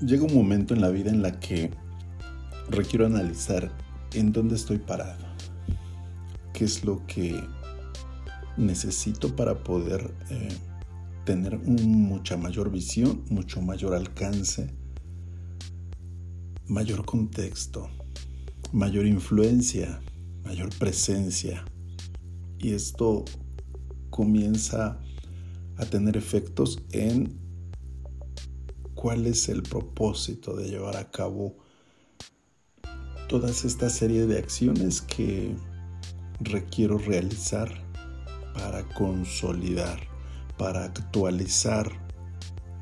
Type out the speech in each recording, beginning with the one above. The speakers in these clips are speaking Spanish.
llega un momento en la vida en la que requiero analizar en dónde estoy parado, qué es lo que necesito para poder eh, tener mucha mayor visión, mucho mayor alcance, mayor contexto, mayor influencia, mayor presencia. Y esto comienza a tener efectos en cuál es el propósito de llevar a cabo todas esta serie de acciones que requiero realizar para consolidar, para actualizar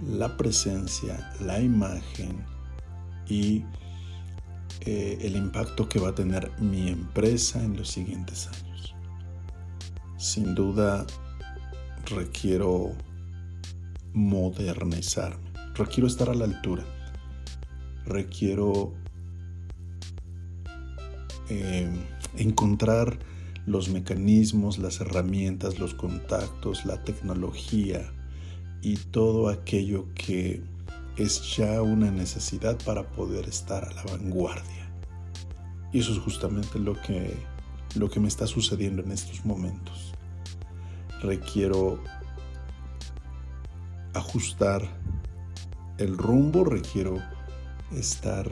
la presencia, la imagen y eh, el impacto que va a tener mi empresa en los siguientes años. Sin duda requiero modernizarme requiero estar a la altura, requiero eh, encontrar los mecanismos, las herramientas, los contactos, la tecnología y todo aquello que es ya una necesidad para poder estar a la vanguardia. Y eso es justamente lo que, lo que me está sucediendo en estos momentos. Requiero ajustar el rumbo, requiero estar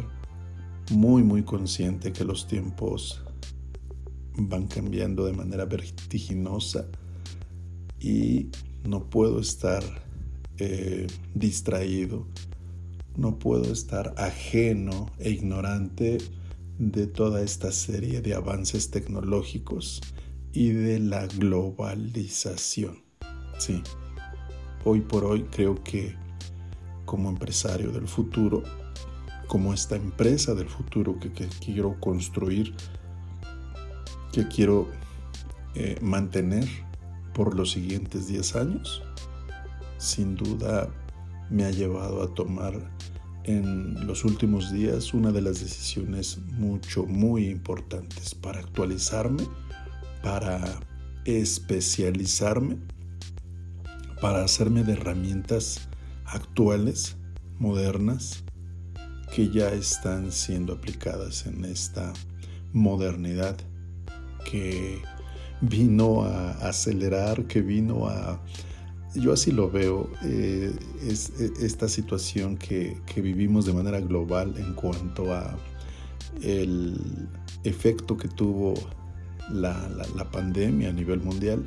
muy, muy consciente que los tiempos van cambiando de manera vertiginosa y no puedo estar eh, distraído, no puedo estar ajeno e ignorante de toda esta serie de avances tecnológicos y de la globalización. Sí, hoy por hoy creo que como empresario del futuro, como esta empresa del futuro que, quiero construir, que quiero eh, mantener por los siguientes 10 años, sin duda me ha llevado a tomar en los últimos días una de las decisiones mucho, muy importantes para actualizarme, para especializarme, para hacerme de herramientas actuales, modernas, que ya están siendo aplicadas en esta modernidad que vino a acelerar, que vino a... Yo así lo veo, eh, es, esta situación que, vivimos de manera global en cuanto a el efecto que tuvo la pandemia a nivel mundial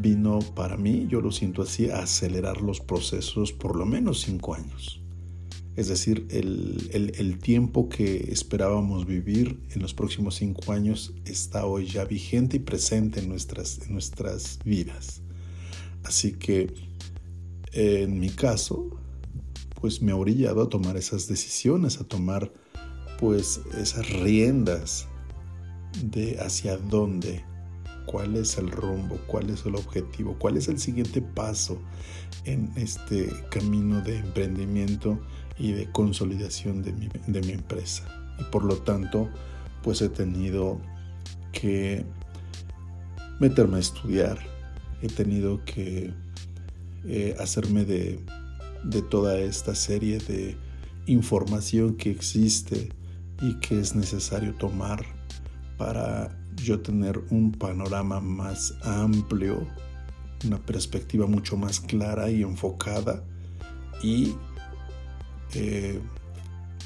vino para mí, yo lo siento así, a acelerar los procesos por lo menos cinco años. Es decir, el, tiempo que esperábamos vivir en los próximos cinco años está hoy ya vigente y presente en nuestras, en nuestras vidas. Así que en mi caso, pues me ha orillado a tomar esas decisiones, a tomar pues esas riendas de hacia dónde cuál es el rumbo, cuál es el objetivo, cuál es el siguiente paso en este camino de emprendimiento y de consolidación de mi, empresa. Y por lo tanto, pues he tenido que meterme a estudiar, he tenido que eh, hacerme de, de toda esta serie de información que existe y que es necesario tomar para yo tener un panorama más amplio, una perspectiva mucho más clara y enfocada y eh,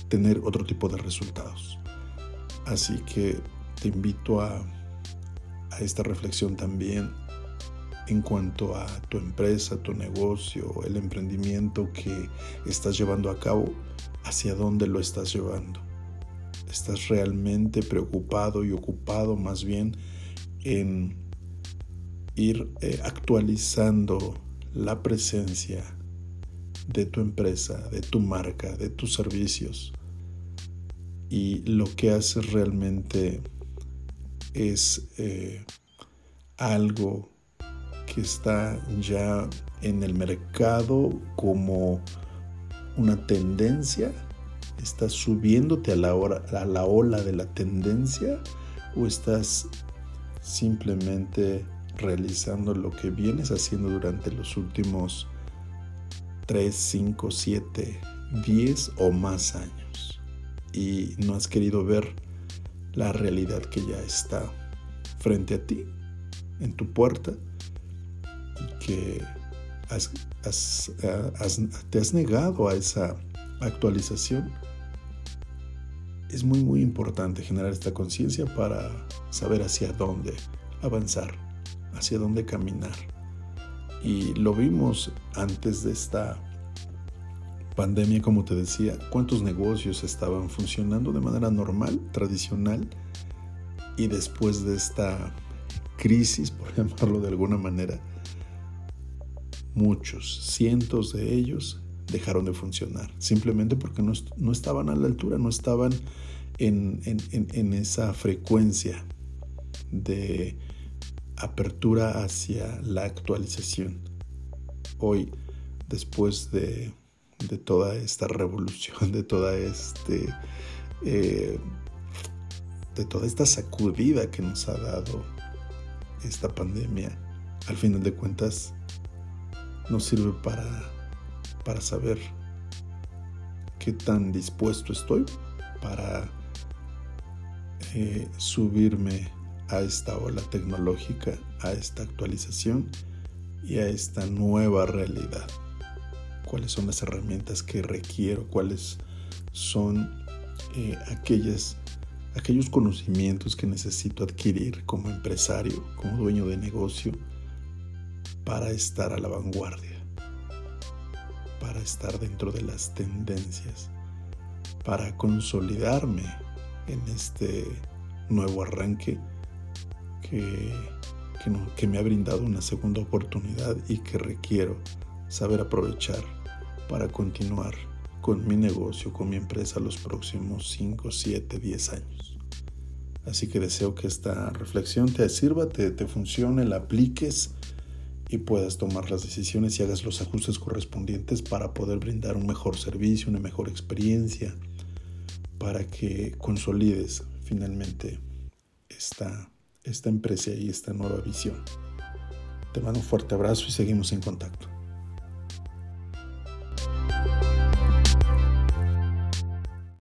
tener otro tipo de resultados. Así que te invito a, a esta reflexión también en cuanto a tu empresa, tu negocio, el emprendimiento que estás llevando a cabo, hacia dónde lo estás llevando estás realmente preocupado y ocupado más bien en ir eh, actualizando la presencia de tu empresa, de tu marca, de tus servicios. Y lo que haces realmente es eh, algo que está ya en el mercado como una tendencia ¿Estás subiéndote a la, a la ola de la tendencia o estás simplemente realizando lo que vienes haciendo durante los últimos 3, 5, 7, 10 o más años y no has querido ver la realidad que ya está frente a ti, en tu puerta, y que te has negado a esa actualización, es muy muy importante generar esta conciencia para saber hacia dónde avanzar, hacia dónde caminar. Y lo vimos antes de esta pandemia, como te decía, cuántos negocios estaban funcionando de manera normal, tradicional, y después de esta crisis, por llamarlo de alguna manera, muchos, cientos de ellos dejaron de funcionar, simplemente porque no, estaban a la altura, no estaban en, en esa frecuencia de apertura hacia la actualización. Hoy, después de, toda esta revolución, de toda este eh, de toda esta sacudida que nos ha dado esta pandemia, al final de cuentas nos sirve para, para saber qué tan dispuesto estoy para eh, subirme a esta ola tecnológica, a esta actualización y a esta nueva realidad. ¿Cuáles son las herramientas que requiero? ¿Cuáles son eh, aquellas, aquellos conocimientos que necesito adquirir como empresario, como dueño de negocio, para estar a la vanguardia, para estar dentro de las tendencias, para consolidarme en este nuevo arranque que, me ha brindado una segunda oportunidad y que requiero saber aprovechar para continuar con mi negocio, con mi empresa los próximos 5, 7, 10 años. Así que deseo que esta reflexión te sirva, te, te funcione, la apliques y puedas tomar las decisiones y hagas los ajustes correspondientes para poder brindar un mejor servicio, una mejor experiencia, para que consolides finalmente esta esta empresa y esta nueva visión. Te mando un fuerte abrazo y seguimos en contacto.